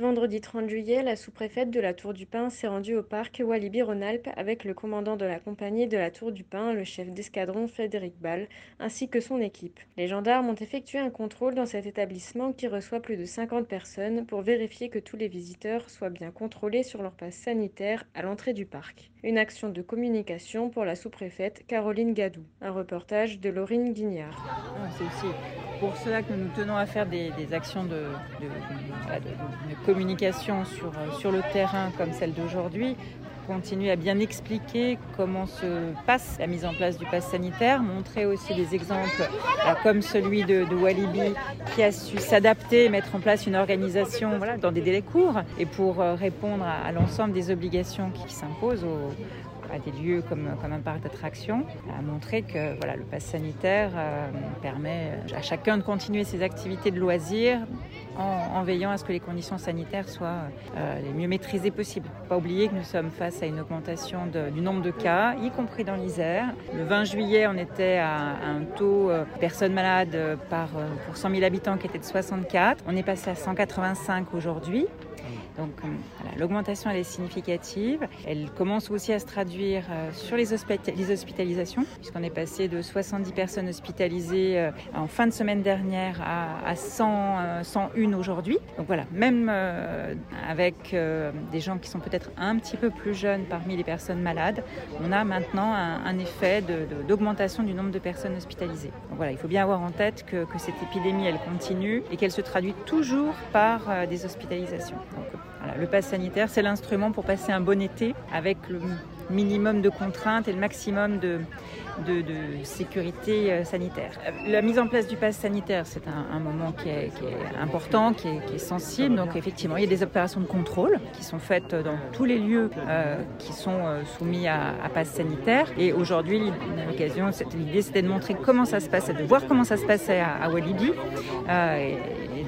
vendredi 30 juillet, la sous-préfète de la Tour du Pin s'est rendue au parc Walibi-Rhône-Alpes avec le commandant de la compagnie de la Tour du Pin, le chef d'escadron Frédéric Ball, ainsi que son équipe. Les gendarmes ont effectué un contrôle dans cet établissement qui reçoit plus de 50 personnes pour vérifier que tous les visiteurs soient bien contrôlés sur leur passe sanitaire à l'entrée du parc. Une action de communication pour la sous-préfète Caroline Gadou. Un reportage de Laurine Guignard. Ah, c'est aussi pour cela que nous tenons à faire des, actions de, communication euh, sur le terrain comme celle d'aujourd'hui, continuer à bien expliquer comment se passe la mise en place du pass sanitaire, montrer aussi des exemples euh, comme celui de, Walibi qui a su s'adapter, mettre en place une organisation voilà, dans des délais courts et pour euh, répondre à, l'ensemble des obligations qui, s'imposent à des lieux comme, comme un parc d'attractions, à montrer que voilà, le pass sanitaire permet à chacun de continuer ses activités de loisirs en, veillant à ce que les conditions sanitaires soient euh, les mieux maîtrisées possibles. Pas oublier que nous sommes face à une augmentation du nombre de cas, y compris dans l'Isère. Le 20 juillet, on était à, un taux euh, personnes malades par, euh, pour 100 000 habitants qui était de 64. On est passé à 185 aujourd'hui. Donc euh, l'augmentation elle est significative. Elle commence aussi à se traduire euh, sur les, hospitalisations, puisqu'on est passé de 70 personnes hospitalisées euh, en fin de semaine dernière à, 100, 101 aujourd'hui. Donc voilà, même avec des gens qui sont peut-être un petit peu plus jeunes parmi les personnes malades, on a maintenant un, effet d'augmentation du nombre de personnes hospitalisées. Donc voilà, il faut bien avoir en tête que, cette épidémie elle continue et qu'elle se traduit toujours par des hospitalisations le pass sanitaire, c'est l'instrument pour passer un bon été avec le minimum de contraintes et le maximum de, sécurité euh, sanitaire. La mise en place du pass sanitaire, c'est un, moment qui est, important, qui est, sensible. Donc effectivement, il y a des opérations de contrôle qui sont faites dans tous les lieux euh, qui sont euh, soumis à, pass sanitaire. Et aujourd'hui, l'occasion, l'idée, c'était de montrer comment ça se passait, de voir comment ça se passait à, Walibi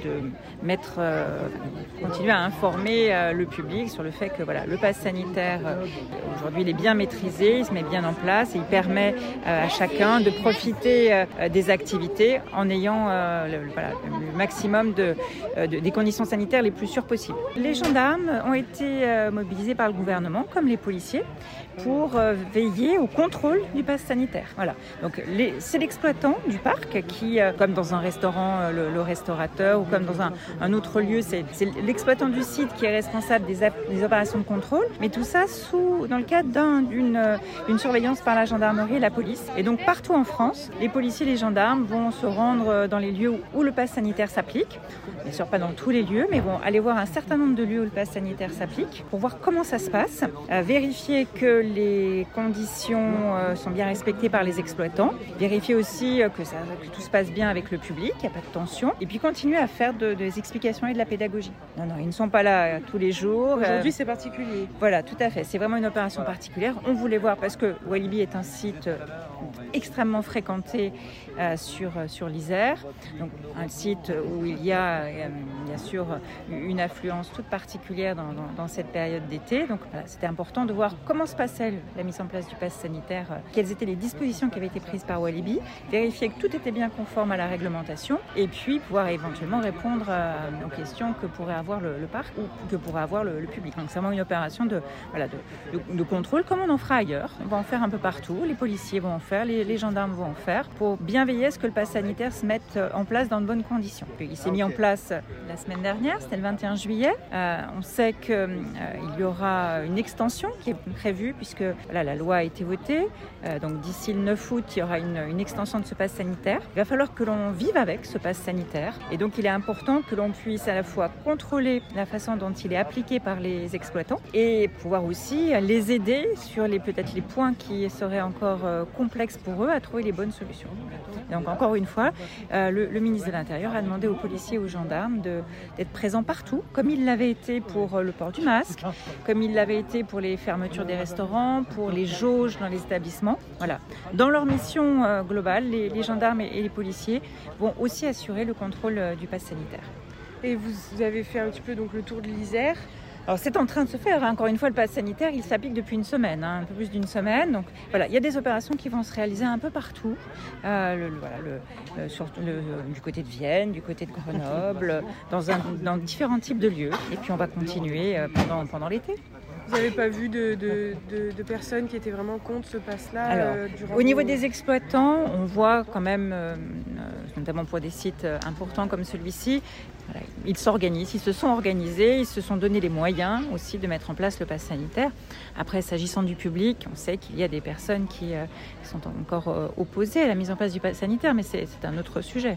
de euh, continuer à informer euh, le public sur le fait que voilà, le pass sanitaire, euh, aujourd'hui, il est bien maîtrisé, il se met bien en place et il permet à chacun de profiter des activités en ayant le, maximum de, des conditions sanitaires les plus sûres possibles. Les gendarmes ont été mobilisés par le gouvernement, comme les policiers, pour veiller au contrôle du pass sanitaire. Voilà. Donc c'est l'exploitant du parc qui, comme dans un restaurant, le, le restaurateur ou comme dans un, autre lieu, c'est l'exploitant du site qui est responsable des, opérations de contrôle, mais tout ça sous, dans le cadre d'une une surveillance par la gendarmerie et la police. Et donc partout en France, les policiers et les gendarmes vont se rendre dans les lieux où, le pass sanitaire s'applique. Bien sûr, pas dans tous les lieux, mais vont aller voir un certain nombre de lieux où le pass sanitaire s'applique pour voir comment ça se passe, euh, vérifier que les conditions euh, sont bien respectées par les exploitants, vérifier aussi euh, que, que tout se passe bien avec le public, il n'y a pas de tension, et puis continuer à faire des explications et de la pédagogie. Non, non, ils ne sont pas là euh, tous les jours. Aujourd'hui, euh, c'est particulier. Voilà, tout à fait. C'est vraiment une opération particulière. On voulait voir parce que Walibi est un site euh, extrêmement fréquenté sur, sur l'Isère. Donc, un site où il y a bien sûr une affluence toute particulière dans, cette période d'été. Donc, c'était important de voir comment se passe annonçait la mise en place du pass sanitaire, euh, quelles étaient les dispositions qui avaient été prises par Walibi, vérifier que tout était bien conforme à la réglementation, et puis pouvoir éventuellement répondre aux questions que pourrait avoir le, parc ou que pourrait avoir le, public. Donc c'est vraiment une opération de, voilà, de, contrôle comme on en fera ailleurs. On va en faire un peu partout, les policiers vont en faire, les, gendarmes vont en faire, pour bien veiller à ce que le pass sanitaire se mette en place dans de bonnes conditions. Il s'est mis en place la semaine dernière, c'était le 21 juillet. Euh, on sait qu'il euh, y aura une extension qui est prévue puisque voilà, la loi a été votée. Euh, donc d'ici le 9 août, il y aura une, une extension de ce pass sanitaire. Il va falloir que l'on vive avec ce pass sanitaire. Et donc il est important que l'on puisse à la fois contrôler la façon dont il est appliqué par les exploitants et pouvoir aussi les aider sur les peut-être les points qui seraient encore complexes pour eux à trouver les bonnes solutions. Donc encore une fois, le, le ministre de l'Intérieur a demandé aux policiers et aux gendarmes d'être présents partout, comme il l'avait été pour euh, le port du masque, comme il l'avait été pour les fermetures des restaurants, pour les jauges dans les établissements. Voilà. Dans leur mission euh, globale, les, gendarmes et, les policiers vont aussi assurer le contrôle euh, du pass sanitaire. Et vous avez fait un petit peu donc le tour de l'Isère. Alors c'est en train de se faire. Hein. Encore une fois, le pass sanitaire, il s'applique depuis une semaine, hein, un peu plus d'une semaine. Donc voilà, il y a des opérations qui vont se réaliser un peu partout, euh, voilà, le, du côté de Vienne, du côté de Grenoble, dans, un, dans différents types de lieux. Et puis on va continuer euh, pendant, pendant l'été. Vous n'avez pas vu de, de, personnes qui étaient vraiment contre ce pass-là euh, Au niveau des exploitants, on voit quand même, notamment pour des sites importants comme celui-ci, ils s'organisent, ils se sont organisés, ils se sont donné les moyens aussi de mettre en place le pass sanitaire. Après, s'agissant du public, on sait qu'il y a des personnes qui euh, sont encore euh, opposées à la mise en place du pass sanitaire, mais c'est un autre sujet.